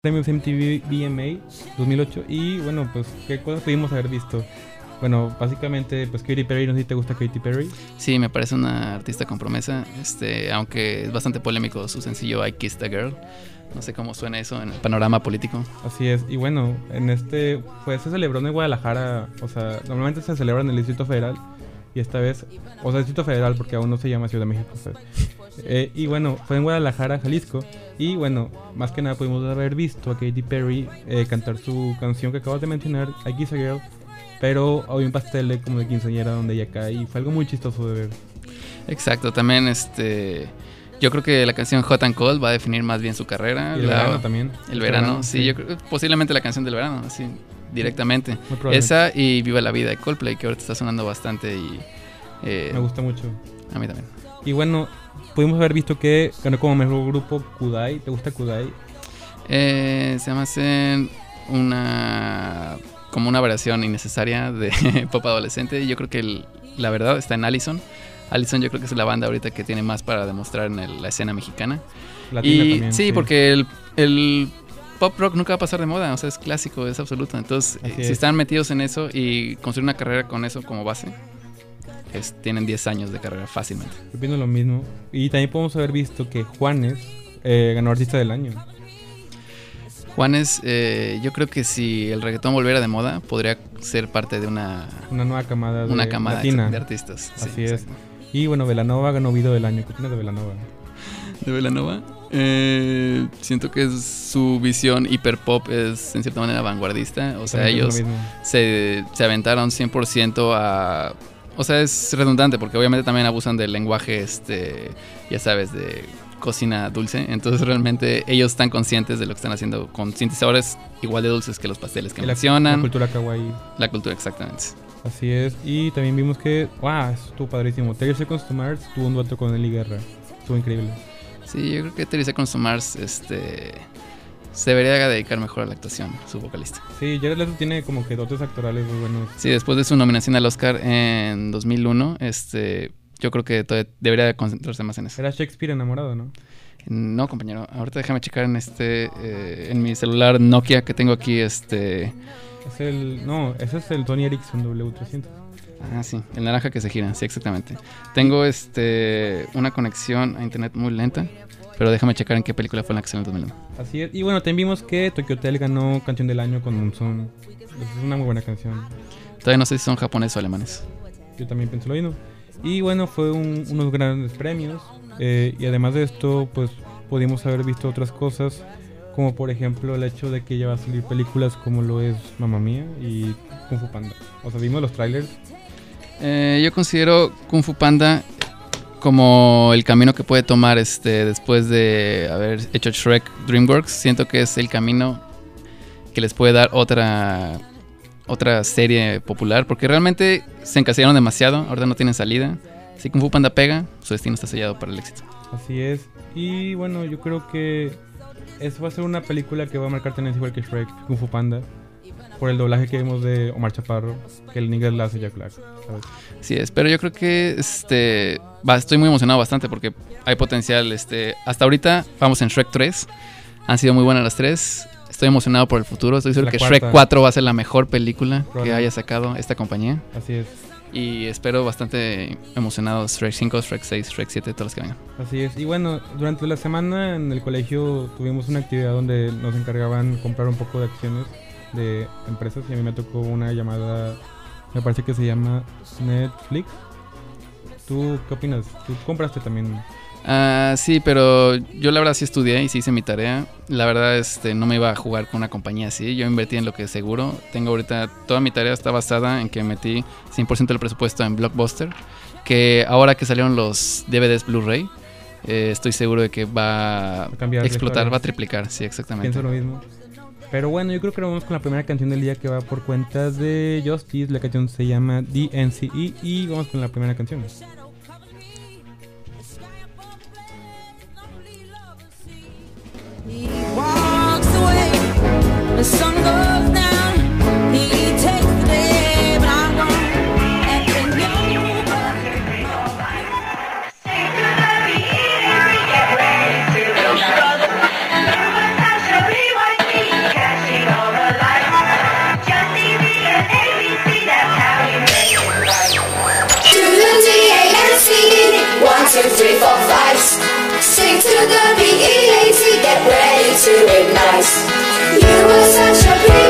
premios MTV VMA 2008 y bueno, pues qué cosas pudimos haber visto. Bueno, básicamente, pues Katy Perry, no sé si te gusta Katy Perry. Sí, me parece una artista con promesa, este, aunque es bastante polémico su sencillo I Kissed a Girl. No sé cómo suena eso en el panorama político. Así es, y bueno, en este, pues se celebró en Guadalajara, o sea, normalmente se celebra en el Distrito Federal, y esta vez, o sea, Distrito Federal, porque aún no se llama Ciudad de México. Pues. Eh, y bueno, fue en Guadalajara, Jalisco, y bueno, más que nada pudimos haber visto a Katy Perry eh, cantar su canción que acabas de mencionar, I Kiss a Girl, pero había un pastel de como de quinceañera donde ella cae, y fue algo muy chistoso de ver. Exacto, también este yo creo que la canción Hot and Cold va a definir más bien su carrera. el verano también. El, verano, sí, Yo creo, posiblemente la canción del verano, así directamente. Esa y Viva la Vida de Coldplay, que ahorita está sonando bastante y... Eh, Me gusta mucho. A mí también. Y bueno, pudimos haber visto que ganó como mejor grupo Kudai. ¿Te gusta Kudai? Eh, se llama una... como una variación innecesaria de pop adolescente. Y yo creo que la verdad está en Allison. Allison yo creo que es la banda ahorita que tiene más para demostrar en la escena mexicana. Latina y, también, sí, porque el, pop rock nunca va a pasar de moda, o sea, es clásico, es absoluto. Entonces, si están metidos en eso y construir una carrera con eso como base, tienen 10 años de carrera fácilmente. Yo pienso lo mismo. Y también podemos haber visto que Juanes eh, ganó Artista del Año. Juanes, eh, yo creo que si el reggaetón volviera de moda, podría ser parte de una... Una nueva camada de, una camada de artistas. Así es. Y bueno, Velanova ganó Video del Año. ¿Qué opinas de Velanova? ¿De Velanova? Eh, siento que su visión hiper pop es en cierta manera vanguardista. O sea, ellos se, se aventaron 100% a... O sea, es redundante porque obviamente también abusan del lenguaje, este, ya sabes, de cocina dulce. Entonces realmente ellos están conscientes de lo que están haciendo con sintetizadores igual de dulces que los pasteles que mencionan. La cultura kawaii. La cultura, exactamente. Así es. Y también vimos que, wow, estuvo padrísimo. Terry Seconds to Mars tuvo un dueto con Eli Guerra. Estuvo increíble. Sí, yo creo que Terry Seconds to Mars este, se debería dedicar mejor a la actuación, su vocalista. Sí, Jared Leto tiene como que dotes actorales muy buenos. Sí, después de su nominación al Oscar en 2001, este, yo creo que debería concentrarse más en eso. Era Shakespeare enamorado, ¿no? No, compañero. Ahorita déjame checar en este, eh, en mi celular Nokia que tengo aquí, este es el. No, ese es el Tony Ericsson W300. Ah, sí, el naranja que se gira, sí, exactamente. Tengo este una conexión a internet muy lenta, pero déjame checar en qué película fue la que salió en 2001. Así es, y bueno, también vimos que Tokyo Hotel ganó Canción del Año con Monzón. Es una muy buena canción. Todavía no sé si son japoneses o alemanes. Yo también pienso lo mismo. Y bueno, fue unos grandes premios. Eh, y además de esto, pues pudimos haber visto otras cosas como por ejemplo el hecho de que ya va a salir películas como lo es Mamma Mía y Kung Fu Panda. O sea, vimos los trailers. Eh, yo considero Kung Fu Panda como el camino que puede tomar este después de haber hecho Shrek DreamWorks. Siento que es el camino que les puede dar otra otra serie popular porque realmente se encasillaron demasiado, ahora no tienen salida. Si Kung Fu Panda pega, su destino está sellado para el éxito. Así es. Y bueno, yo creo que eso va a ser una película que va a marcar tendencia igual que Shrek, Kung Fu Panda. Por el doblaje que vimos de Omar Chaparro, que el inglés la hace Jack Black. Sí es, pero yo creo que este, va, estoy muy emocionado bastante porque hay potencial. Este, hasta ahorita vamos en Shrek 3. Han sido muy buenas las tres. Estoy emocionado por el futuro. Estoy seguro que Shrek 4 va a ser la mejor película que haya sacado esta compañía. Así es. Y espero bastante emocionado Shrek 5, Shrek 6, Shrek 7, todos los que vengan. Así es. Y bueno, durante la semana en el colegio tuvimos una actividad donde nos encargaban comprar un poco de acciones de empresas y a mí me tocó una llamada, me parece que se llama Netflix. ¿Tú qué opinas? ¿Tú compraste también? Ah, sí, pero yo la verdad sí estudié y sí hice mi tarea. La verdad este, no me iba a jugar con una compañía así. Yo invertí en lo que seguro. Tengo ahorita, toda mi tarea está basada en que metí 100% del presupuesto en Blockbuster. Que ahora que salieron los DVDs Blu-ray, eh, estoy seguro de que va a explotar, va a triplicar. Sí, exactamente. Pienso lo mismo. Pero bueno, yo creo que vamos con la primera canción del día que va por cuentas de Justice. La canción se llama DNCE y vamos con la primera canción. sugar, B-E-A-T, get ready to ignite. You were such a pre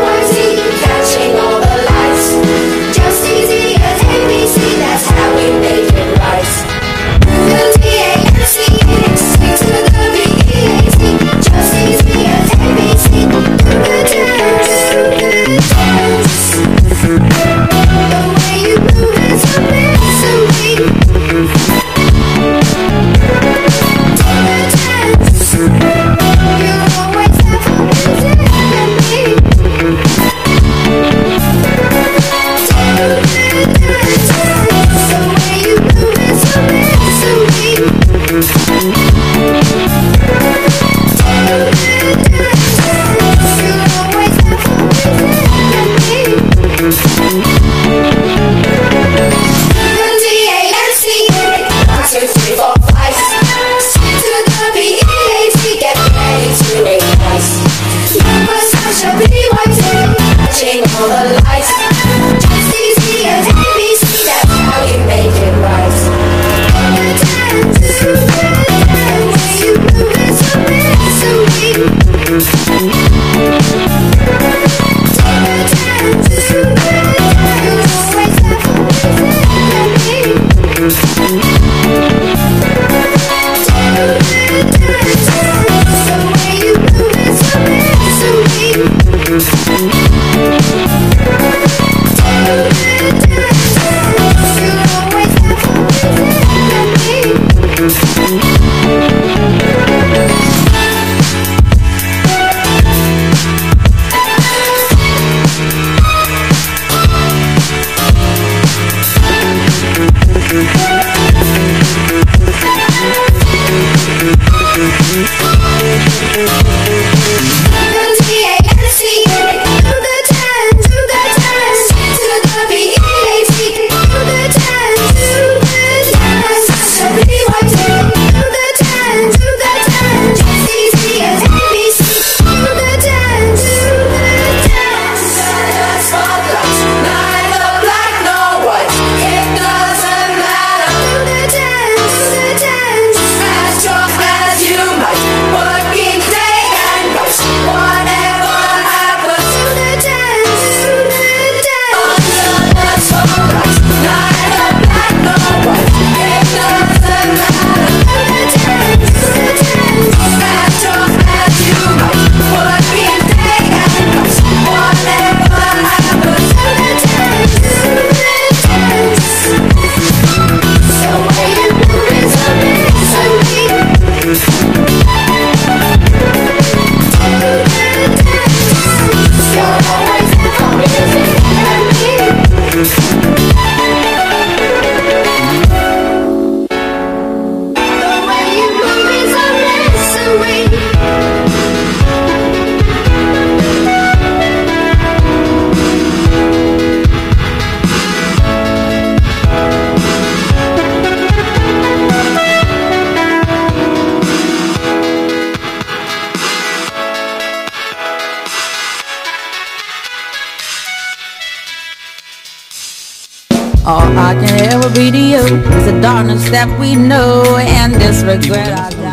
that we know and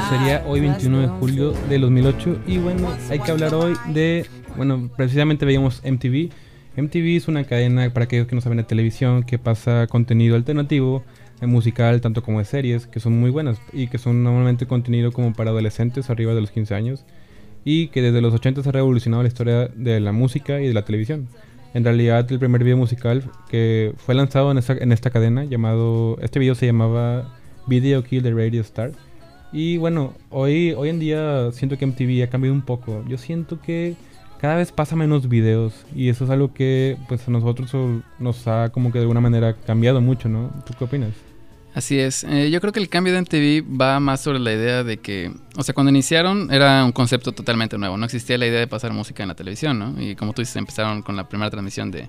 Sería hoy 21 de julio de 2008 y bueno, hay que hablar hoy de, bueno, precisamente veíamos MTV. MTV es una cadena para aquellos que no saben de televisión que pasa contenido alternativo musical, tanto como de series, que son muy buenas y que son normalmente contenido como para adolescentes arriba de los 15 años y que desde los 80 ha revolucionado la historia de la música y de la televisión. En realidad el primer video musical que fue lanzado en esta, en esta cadena llamado, este video se llamaba Video Kill the Radio Star. Y bueno, hoy, hoy en día siento que MTV ha cambiado un poco. Yo siento que cada vez pasa menos videos y eso es algo que pues a nosotros nos ha como que de alguna manera cambiado mucho, ¿no? ¿Tú qué opinas? Así es. Eh, yo creo que el cambio de MTV va más sobre la idea de que, o sea, cuando iniciaron era un concepto totalmente nuevo. No existía la idea de pasar música en la televisión, ¿no? Y como tú dices, empezaron con la primera transmisión de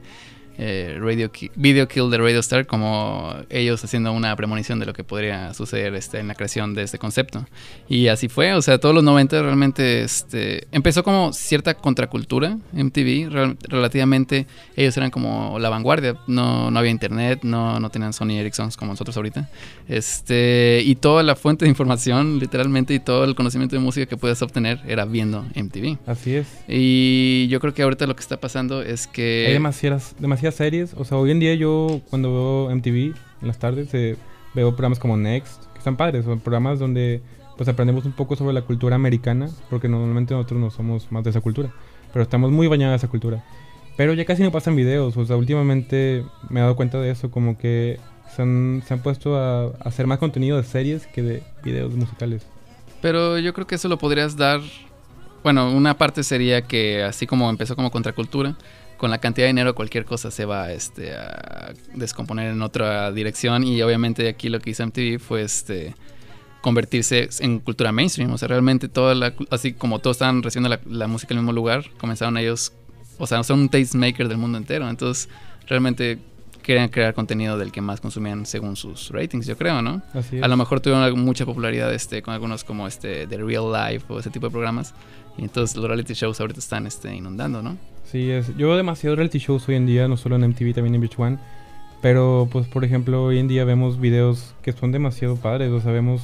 eh, Radio Video Kill de Radio Star, como ellos haciendo una premonición de lo que podría suceder este, en la creación de este concepto. Y así fue, o sea, todos los 90 realmente este, empezó como cierta contracultura MTV, relativamente ellos eran como la vanguardia, no, no había internet, no, no tenían Sony Ericsson como nosotros ahorita, este, y toda la fuente de información, literalmente, y todo el conocimiento de música que puedes obtener era viendo MTV. Así es. Y yo creo que ahorita lo que está pasando es que... Hay demasiadas, demasiadas series. O sea, hoy en día yo cuando veo MTV en las tardes eh, veo programas como Next, que están padres, son programas donde pues aprendemos un poco sobre la cultura americana, porque normalmente nosotros no somos más de esa cultura, pero estamos muy bañados en esa cultura. Pero ya casi no pasan videos, o sea, últimamente me he dado cuenta de eso, como que se han, se han puesto a, a hacer más contenido de series que de videos musicales. Pero yo creo que eso lo podrías dar bueno, una parte sería que así como empezó como contracultura, con la cantidad de dinero cualquier cosa se va este, a descomponer en otra dirección. Y obviamente aquí lo que hizo MTV fue este convertirse en cultura mainstream, o sea, realmente toda la, así como todos estaban recibiendo la, música en el mismo lugar, comenzaron ellos, o sea, son un tastemaker del mundo entero, entonces realmente querían crear contenido del que más consumían según sus ratings, yo creo, ¿no? A lo mejor tuvieron mucha popularidad este, con algunos como este The Real Life o ese tipo de programas, y entonces los reality shows ahorita están este, inundando, ¿no? Sí, es. Yo veo demasiado reality shows hoy en día, no solo en MTV, también en Beach One. Pero, pues, por ejemplo, hoy en día vemos videos que son demasiado padres. O sea, vemos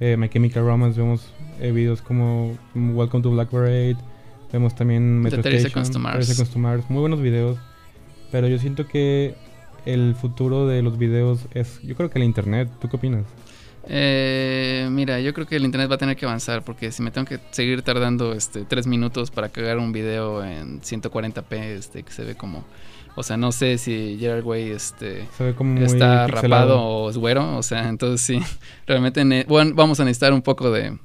eh, My Chemical Romance, vemos eh, videos como Welcome to Black Parade. Vemos también Metro Station, Mars. Muy buenos videos. Pero yo siento que el futuro de los videos es, yo creo que el internet. ¿Tú qué opinas? Eh, mira, yo creo que el internet va a tener que avanzar porque si me tengo que seguir tardando este tres minutos para cagar un video en 140p, este que se ve como, o sea, no sé si Gerard Way este está rapado o es güero, o sea, entonces sí, realmente bueno, vamos a necesitar un poco de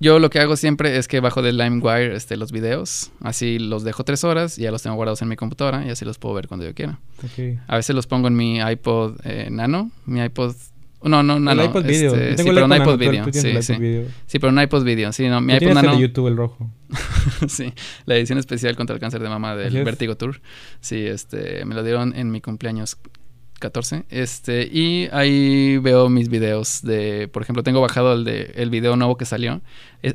yo lo que hago siempre es que bajo de LimeWire este, los videos, así los dejo tres horas y ya los tengo guardados en mi computadora y así los puedo ver cuando yo quiera. A veces los pongo en mi iPod eh, Nano, mi iPod no, no, no. El iPod Video. Este, sí, pero un iPod Video. Sí, sí. sí, pero un iPod Video. Sí, no, mi iPod Nano. El de YouTube, el rojo. sí, la edición especial contra el cáncer de mama del Vertigo Tour. Sí, este, me lo dieron en mi cumpleaños 14. Este, y ahí veo mis videos de, por ejemplo, tengo bajado el de el video nuevo que salió.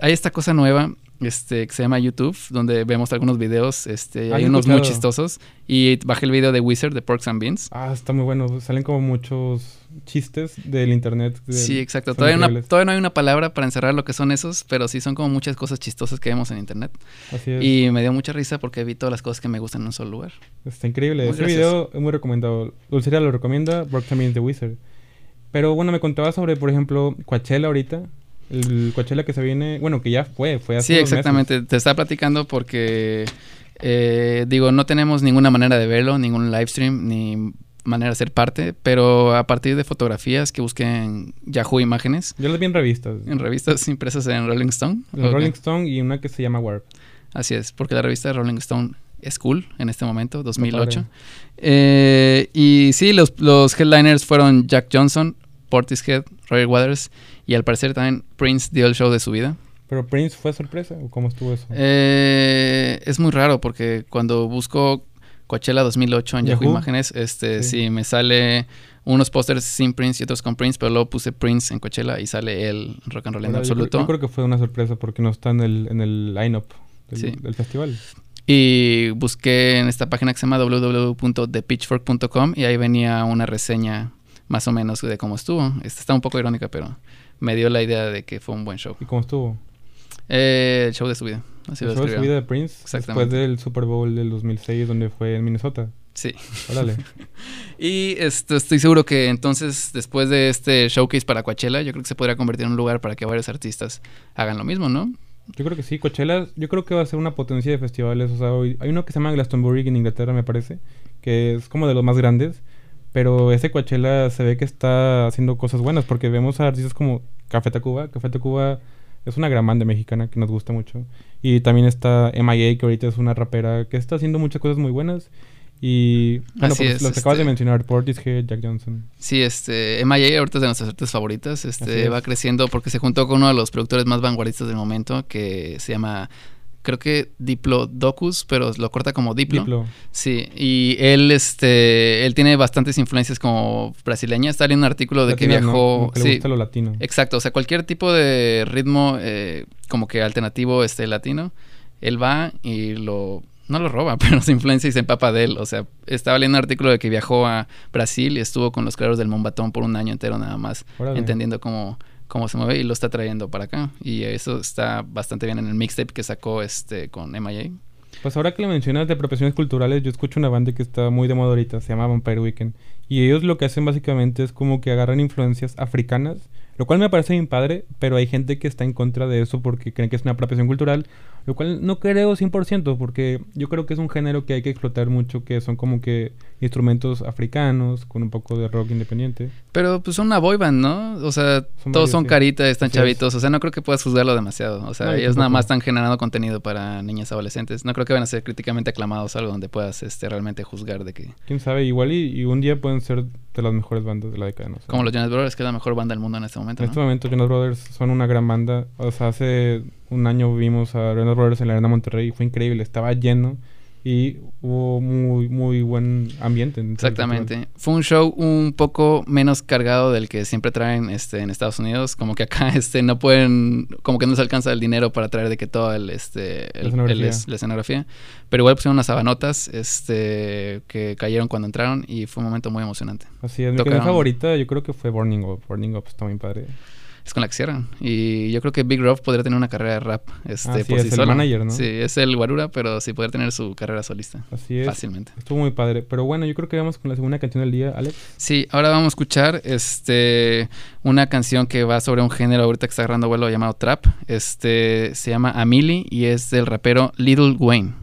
hay esta cosa nueva este, que se llama YouTube, donde vemos algunos videos, este, hay unos muy chistosos. Y bajé el video de Wizard de Porks and Beans. Ah, está muy bueno. Salen como muchos chistes del internet. sí, exacto. Todavía, no hay una palabra para encerrar lo que son esos, pero sí son como muchas cosas chistosas que vemos en internet. Así es. Y me dio mucha risa porque vi todas las cosas que me gustan en un solo lugar. Está increíble. Ese video es muy recomendado. Dulceria lo recomienda, Porks and Beans de Wizard. Pero bueno, me contaba sobre, por ejemplo, Coachella ahorita. El Coachella que se viene, bueno, que ya fue, fue hace Sí, exactamente. Te estaba platicando porque, eh, digo, no tenemos ninguna manera de verlo, ningún live stream, ni manera de ser parte, pero a partir de fotografías que busqué en Yahoo Imágenes. Yo las vi en revistas. En revistas impresas en Rolling Stone. En Rolling Stone y una que se llama Warp. Así es, porque la revista de Rolling Stone es cool en este momento, 2008. Eh, y sí, los, los headliners fueron Jack Johnson, Portishead, Roger Waters y al parecer también Prince dio el show de su vida. ¿Pero Prince fue sorpresa o cómo estuvo eso? Eh, es muy raro porque cuando busco Coachella 2008 en Yahoo, Imágenes, este, sí. me sale unos pósters sin Prince y otros con Prince, pero luego puse Prince en Coachella y sale el rock and roll en absoluto. Yo creo, que fue una sorpresa porque no está en el, en el line-up del, del festival. Y busqué en esta página que se llama www.thepitchfork.com y ahí venía una reseña más o menos de cómo estuvo. Esta está un poco irónica, pero me dio la idea de que fue un buen show. ¿Y cómo estuvo? Eh, el show de su vida. Así el show de su vida de Prince. Después del Super Bowl del 2006, donde fue en Minnesota. Sí. Órale. y esto, estoy seguro que entonces, después de este showcase para Coachella, yo creo que se podría convertir en un lugar para que varios artistas hagan lo mismo, ¿no? Yo creo que sí, Coachella, yo creo que va a ser una potencia de festivales. O sea, hoy, hay uno que se llama Glastonbury en Inglaterra, me parece, que es como de los más grandes. Pero ese Coachella se ve que está haciendo cosas buenas porque vemos a artistas como Café Tacuba. Café Tacuba es una gran banda mexicana que nos gusta mucho. Y también está MIA, que ahorita es una rapera que está haciendo muchas cosas muy buenas. Y bueno, pues lo que acabas de este mencionar, Portishead, Jack Johnson. Sí, este, MIA ahorita es de nuestras artes favoritas. Este, va creciendo porque se juntó con uno de los productores más vanguardistas del momento que se llama creo que Diplodocus, pero lo corta como Diplo. Diplo. Sí, y él este él tiene bastantes influencias como brasileña. Está en un artículo de que viajó, que le gusta lo latino. Exacto, o sea, cualquier tipo de ritmo eh, como que alternativo este latino, él va y lo no lo roba, pero se influencia y se empapa de él. O sea, estaba leyendo un artículo de que viajó a Brasil y estuvo con los creadores del Mombatón por un año entero nada más, entendiendo cómo cómo se mueve y lo está trayendo para acá. Y eso está bastante bien en el mixtape que sacó este con MIA. Pues ahora que le mencionas de profesiones culturales, yo escucho una banda que está muy de moda ahorita, se llama Vampire Weekend. Y ellos lo que hacen básicamente es como que agarran influencias africanas, lo cual me parece bien padre, pero hay gente que está en contra de eso porque creen que es una apropiación cultural lo cual no creo 100%, porque yo creo que es un género que hay que explotar mucho, que son como que instrumentos africanos, con un poco de rock independiente. Pero pues son una boy band, ¿no? O sea, todos son caritas, están chavitos, o sea, no creo que puedas juzgarlo demasiado. O sea, ellos nada más están generando contenido para niñas adolescentes. No creo que van a ser críticamente aclamados algo donde puedas este, realmente juzgar de que... Quién sabe, igual y, un día pueden ser de las mejores bandas de la década, no Como los Jonas Brothers, que es la mejor banda del mundo en este momento, En este momento Jonas Brothers son una gran banda. O sea, hace un año vimos a Jonas Brothers en la Arena Monterrey y fue increíble, estaba lleno y hubo muy muy buen ambiente. Exactamente. Fue un show un poco menos cargado del que siempre traen este en Estados Unidos, como que acá este no pueden como que no se alcanza el dinero para traer de que todo el este la, escenografía. pero igual pusieron unas sabanotas este que cayeron cuando entraron y fue un momento muy emocionante. Así es, mi favorita yo creo que fue Burning Up. Burning Up está muy padre es con la que cierran. Y yo creo que Big Rob podría tener una carrera de rap este, ah, por sí es el manager, ¿no? Sí, es el guarura, pero sí podría tener su carrera solista. Así es. Fácilmente. Estuvo muy padre. Pero bueno, yo creo que vamos con la segunda canción del día, Alex. Sí, ahora vamos a escuchar este una canción que va sobre un género ahorita que está agarrando vuelo llamado trap. Este se llama Amili y es del rapero Little Wayne.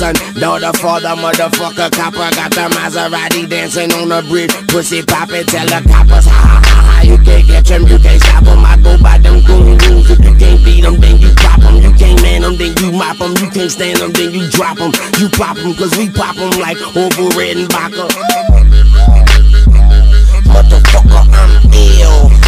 son, daughter, father, motherfucker, copper. Got the Maserati dancing on the bridge. Pussy poppin', tell the coppers, ha ha ha ha. You can't catch them, you can't stop them. I go by them goon rules. If you can't beat them, then you pop them. You can't man them, then you mop them. You can't stand them, then you drop them. You pop them, cause we pop them like over red and. Motherfucker, I'm ill.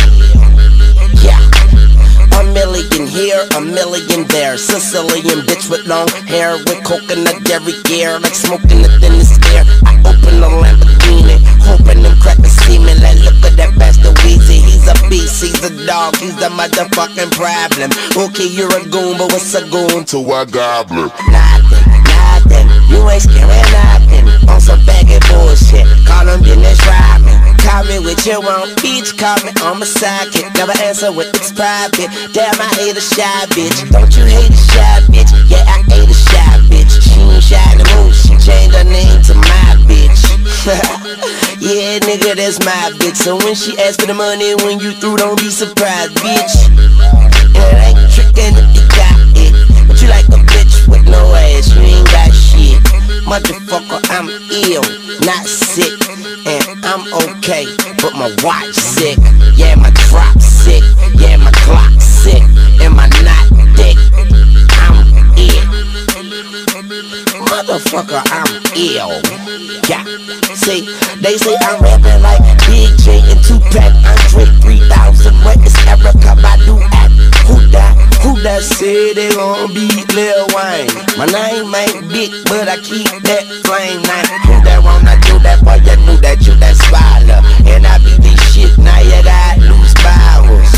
Million here, a million there. Sicilian bitch with long hair, with coconut dairy gear, like smoking the thinnest air. I open the Lamborghini, hoping them crackers see me. Like, look at that bastard Weezy. He's a beast, he's a dog, he's the motherfucking problem. Okay, you're a goon, but what's a goon to a goblin? Nothing, nothing. You ain't scaring nothing. On some baggy bullshit. Call him Dennis Rodman. Call me with your own bitch, call me on my sidekick. Never answer with it's private. Damn, I hate a shy bitch. Don't you hate a shy bitch? Yeah, I hate a shy bitch. She ain't shy no more. She changed her name to my bitch. yeah, nigga, that's my bitch. So when she asks for the money, when you through, don't be surprised, bitch. And it ain't trickin' if you got it. But you like no ass. You Motherfucker, I'm ill, not sick. And I'm okay, but my watch sick. Yeah, my drop sick. Yeah, my clock sick. And my knot dick. I'm ill. Motherfucker, I'm ill. Yeah. See, they say I'm rapping like Big J and Tupac. Andre 3000. What is Erica Badu? Who that? Who that say they gon' be Lil Wayne? My name ain't big, but I keep that flame name. Who that wanna do that? Boy, you knew that you that spider. And I be this shit, now you got loose powers.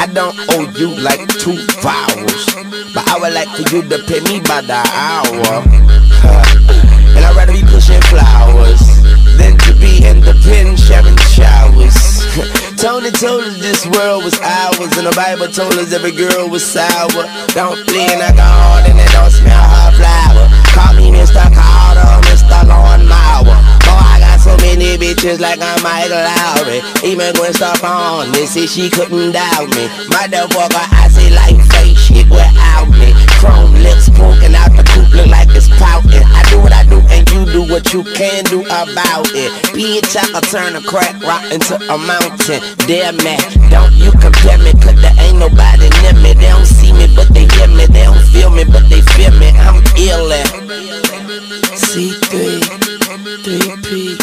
I don't owe you like two vowels, but I would like for you to pay me by the hour. and I'd rather be pushing flowers than to be in the pen sharing showers. Tony told us this world was ours, and the Bible told us every girl was sour. Don't lean like a heart and don't smell her flower. Call me Mr. Carter, Mr. Lawn Mower. Boy, I got so many bitches like I'm Michael Lowry. Even Gwen Stefani said she couldn't doubt me. Motherfucker, I say like fake shit without me. Chrome lips poking out the coop, look like it's pouting. I do what I do, you do what you can do about it. Bitch, I can turn a crack rock into a mountain. Damn man, don't you compare me, cause there ain't nobody near me. They don't see me, but they hear me. They don't feel me, but they feel me. I'm ill at C3, 3P.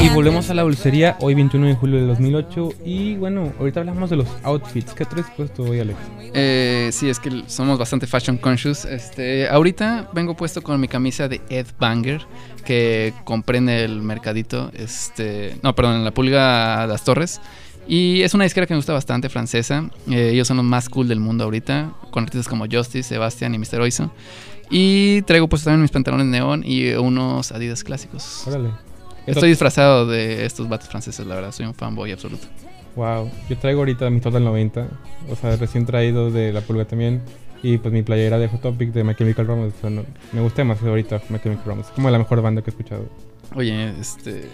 Y volvemos a la dulcería hoy 21 de julio de 2008 y bueno, ahorita hablamos de los outfits. ¿Qué traes puesto hoy, Alex? Eh, sí, es que somos bastante fashion conscious. Este, ahorita vengo puesto con mi camisa de Ed Banger que comprende el mercadito, este, no, perdón, en la pulga Las Torres. Y es una disquera que me gusta bastante, francesa. Eh, ellos son los más cool del mundo ahorita, con artistas como Justice, Sebastian y Mr. Oizo. Y traigo pues también mis pantalones neón y unos Adidas clásicos. Órale. Estoy disfrazado de estos bates franceses, la verdad. Soy un fanboy absoluto. Wow. Yo traigo ahorita mi Total 90. O sea, recién traído de la pulga también. Y pues mi playera de Hot Topic de My Chemical Romance. me gusta demasiado ahorita My Chemical Romance. Es como la mejor banda que he escuchado. Oye, este...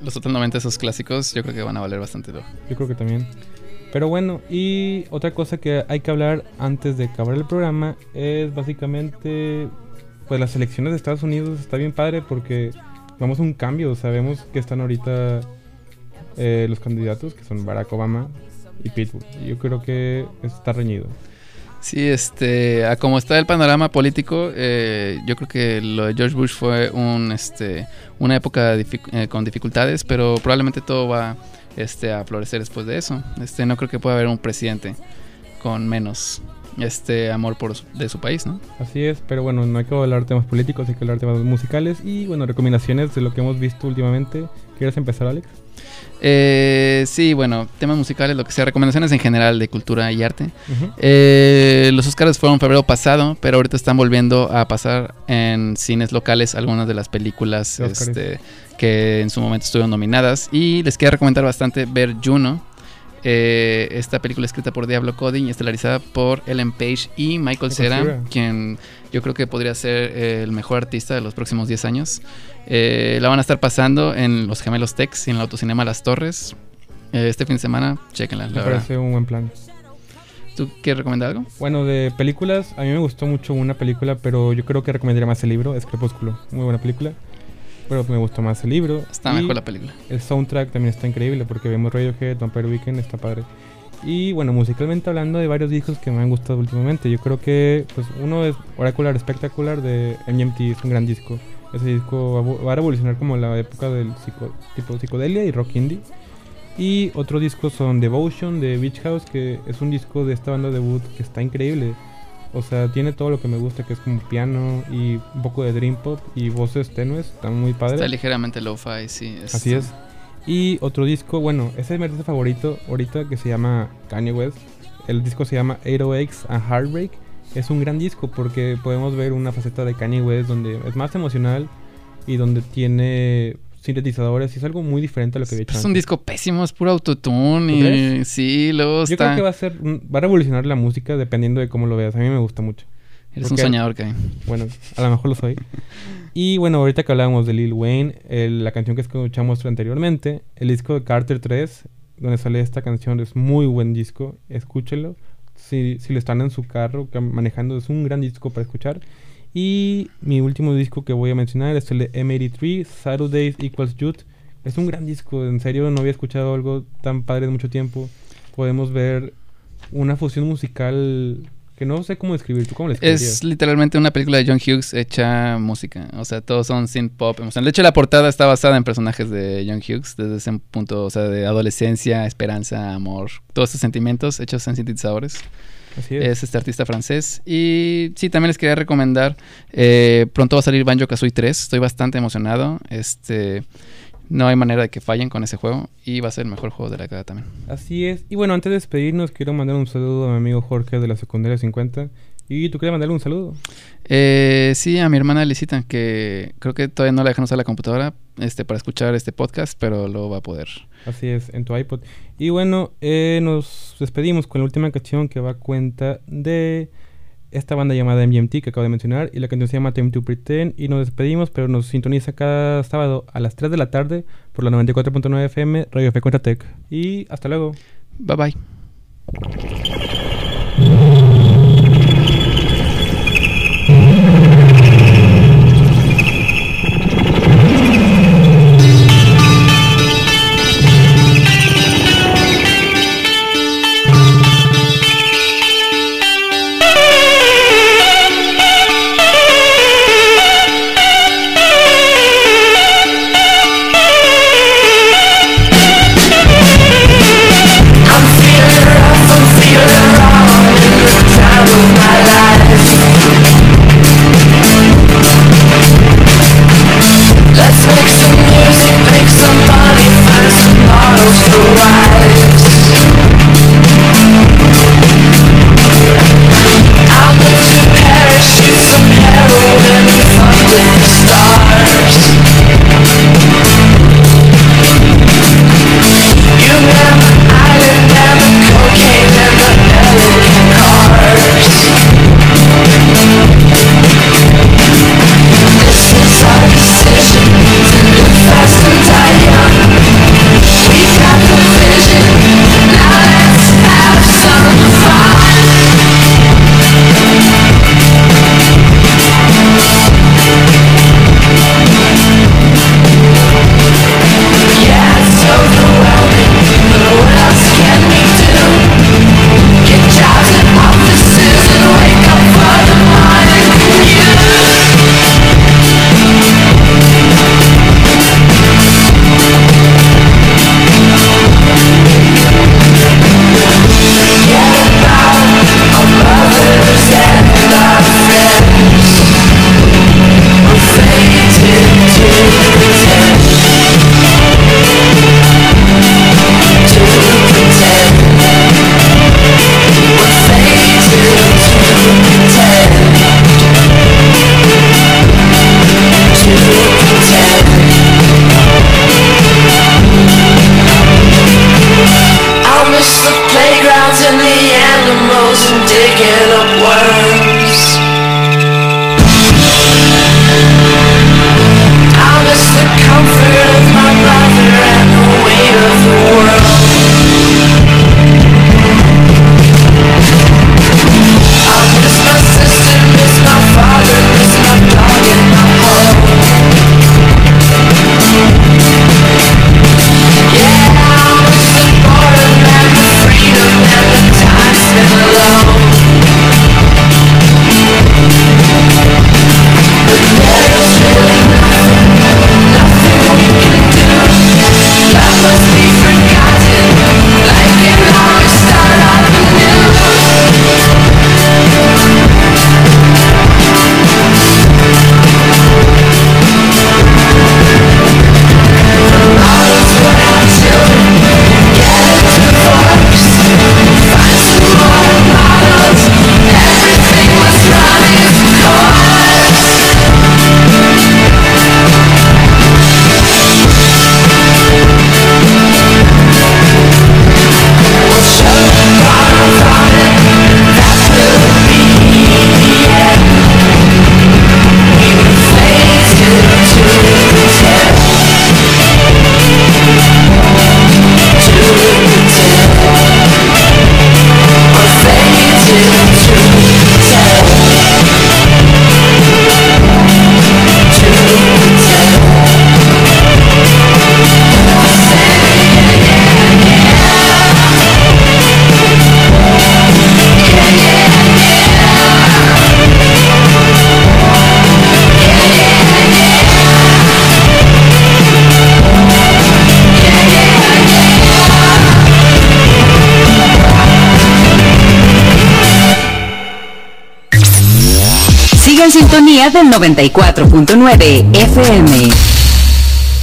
Los Total 90, esos clásicos, yo creo que van a valer bastante. Yo creo que también. Pero bueno, y otra cosa que hay que hablar antes de acabar el programa es básicamente, pues las elecciones de Estados Unidos está bien padre porque vamos a un cambio. Sabemos que están ahorita eh, los candidatos, que son Barack Obama y Pitbull. Yo creo que está reñido. Sí, este, como está el panorama político, eh, yo creo que lo de George Bush fue un, este, una época eh, con dificultades, pero probablemente todo va este, a florecer después de eso. Este, no creo que pueda haber un presidente con menos este amor por de su país, ¿no? Así es, pero bueno, no hay que hablar temas políticos, hay que hablar temas musicales y bueno, recomendaciones de lo que hemos visto últimamente. ¿Quieres empezar, Alex? Eh, sí, bueno, temas musicales, lo que sea, recomendaciones en general de cultura y arte. Eh, los Oscars fueron en febrero pasado, pero ahorita están volviendo a pasar en cines locales algunas de las películas este, que en su momento estuvieron nominadas. Y les quiero recomendar bastante ver Juno. Eh, esta película escrita por Diablo Cody y estelarizada por Ellen Page y Michael Cera, quien yo creo que podría ser el mejor artista de los próximos 10 años. Eh, la van a estar pasando en Los Gemelos Tex y en el Autocinema Las Torres. Eh, este fin de semana, chequenla. Me parece un buen plan. ¿Tú quieres recomendar algo? Bueno, de películas, a mí me gustó mucho una película, pero yo creo que recomendaría más el libro, es Crepúsculo. Muy buena película. Pero me gustó más el libro. Está mejor la película. El soundtrack también está increíble porque vemos Radiohead, Vampire Weekend, está padre. Y bueno, musicalmente hablando de varios discos que me han gustado últimamente. Yo creo que pues uno es Oracular Espectacular de MGMT, es un gran disco. Ese disco va a revolucionar como la época del tipo psicodelia y rock indie. Y otro disco son Devotion de Beach House, que es un disco de esta banda debut que está increíble. O sea, tiene todo lo que me gusta, que es como piano y un poco de dream pop y voces tenues, están muy padres. Está ligeramente lo-fi, sí. Así es. Y otro disco, bueno, ese es mi artista favorito ahorita que se llama Kanye West. El disco se llama 808 and Heartbreak es un gran disco porque podemos ver una faceta de Kanye West donde es más emocional y donde tiene sintetizadores y es algo muy diferente a lo que había hecho. Es un disco pésimo, es puro autotune y sí, luego Yo creo que va a ser va a revolucionar la música dependiendo de cómo lo veas. A mí me gusta mucho. Eres un soñador, Kai. Bueno, a lo mejor lo soy. Y bueno, ahorita que hablábamos de Lil Wayne, la canción que escuchamos anteriormente, el disco de Carter 3, donde sale esta canción, es muy buen disco. Escúchelo. Si, si lo están en su carro manejando, es un gran disco para escuchar. Y mi último disco que voy a mencionar es el de M83, Saturdays Equals Youth. Es un gran disco, en serio no había escuchado algo tan padre de mucho tiempo. Podemos ver una fusión musical que no sé cómo describir. ¿Tú cómo Es literalmente una película de John Hughes hecha música. O sea, todos son synth pop. De hecho, la portada está basada en personajes de John Hughes desde ese punto, o sea, de adolescencia, esperanza, amor, todos esos sentimientos hechos en sintetizadores. Así es. es. este artista francés. Y sí, también les quería recomendar. Eh, pronto va a salir Banjo Kazooie 3. Estoy bastante emocionado. Este. No hay manera de que fallen con ese juego y va a ser el mejor juego de la década también. Así es. Y bueno, antes de despedirnos, quiero mandar un saludo a mi amigo Jorge de la secundaria 50. ¿Y tú quieres mandarle un saludo? Eh, sí, a mi hermana Elisita, que creo que todavía no la dejan usar la computadora este, para escuchar este podcast, pero lo va a poder. Así es, en tu iPod. Y bueno, eh, nos despedimos con la última canción que va a cuenta de esta banda llamada MGMT que acabo de mencionar y la canción se llama Time to Pretend y nos despedimos, pero nos sintoniza cada sábado a las 3 de la tarde por la 94.9 FM Radio F Tech. Y hasta luego. Bye bye. Del 94.9 FM.